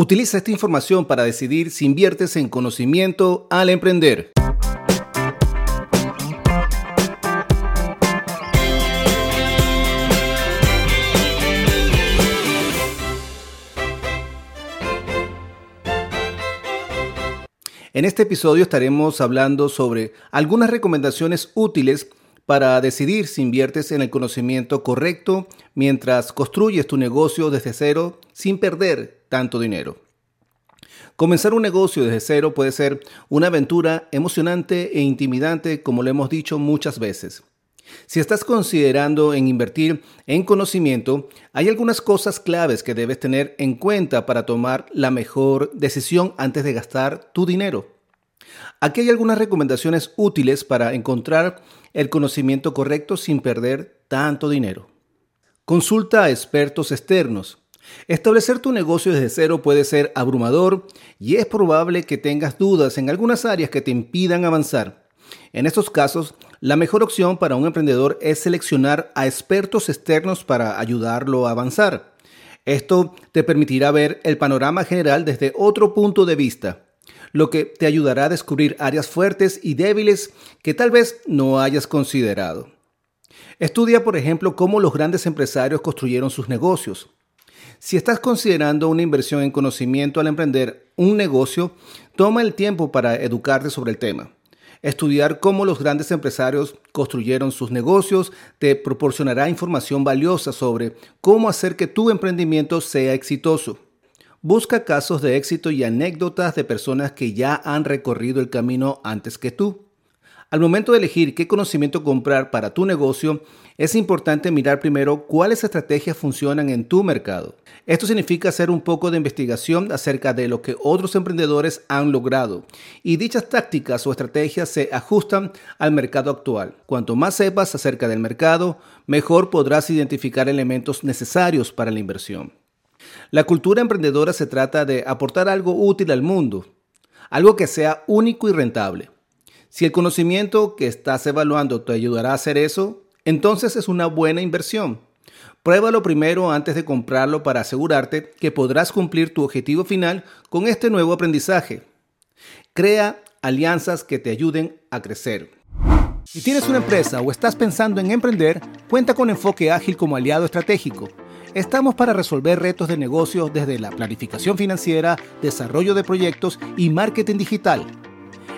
Utiliza esta información para decidir si inviertes en conocimiento al emprender. En este episodio estaremos hablando sobre algunas recomendaciones útiles para decidir si inviertes en el conocimiento correcto mientras construyes tu negocio desde cero sin perder tanto dinero. Comenzar un negocio desde cero puede ser una aventura emocionante e intimidante como lo hemos dicho muchas veces. Si estás considerando en invertir en conocimiento, hay algunas cosas claves que debes tener en cuenta para tomar la mejor decisión antes de gastar tu dinero. Aquí hay algunas recomendaciones útiles para encontrar el conocimiento correcto sin perder tanto dinero. Consulta a expertos externos. Establecer tu negocio desde cero puede ser abrumador y es probable que tengas dudas en algunas áreas que te impidan avanzar. En estos casos, la mejor opción para un emprendedor es seleccionar a expertos externos para ayudarlo a avanzar. Esto te permitirá ver el panorama general desde otro punto de vista lo que te ayudará a descubrir áreas fuertes y débiles que tal vez no hayas considerado. Estudia, por ejemplo, cómo los grandes empresarios construyeron sus negocios. Si estás considerando una inversión en conocimiento al emprender un negocio, toma el tiempo para educarte sobre el tema. Estudiar cómo los grandes empresarios construyeron sus negocios te proporcionará información valiosa sobre cómo hacer que tu emprendimiento sea exitoso. Busca casos de éxito y anécdotas de personas que ya han recorrido el camino antes que tú. Al momento de elegir qué conocimiento comprar para tu negocio, es importante mirar primero cuáles estrategias funcionan en tu mercado. Esto significa hacer un poco de investigación acerca de lo que otros emprendedores han logrado y dichas tácticas o estrategias se ajustan al mercado actual. Cuanto más sepas acerca del mercado, mejor podrás identificar elementos necesarios para la inversión. La cultura emprendedora se trata de aportar algo útil al mundo, algo que sea único y rentable. Si el conocimiento que estás evaluando te ayudará a hacer eso, entonces es una buena inversión. Pruébalo primero antes de comprarlo para asegurarte que podrás cumplir tu objetivo final con este nuevo aprendizaje. Crea alianzas que te ayuden a crecer. Si tienes una empresa o estás pensando en emprender, cuenta con Enfoque Ágil como aliado estratégico. Estamos para resolver retos de negocios desde la planificación financiera, desarrollo de proyectos y marketing digital.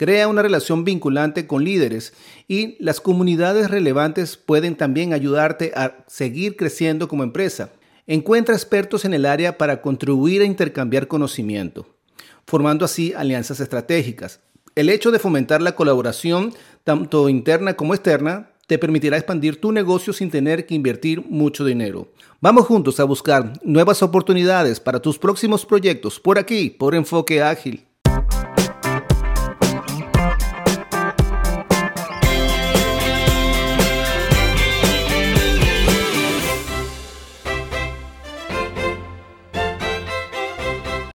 Crea una relación vinculante con líderes y las comunidades relevantes pueden también ayudarte a seguir creciendo como empresa. Encuentra expertos en el área para contribuir a intercambiar conocimiento formando así alianzas estratégicas. El hecho de fomentar la colaboración, tanto interna como externa, te permitirá expandir tu negocio sin tener que invertir mucho dinero. Vamos juntos a buscar nuevas oportunidades para tus próximos proyectos por aquí, por Enfoque Ágil.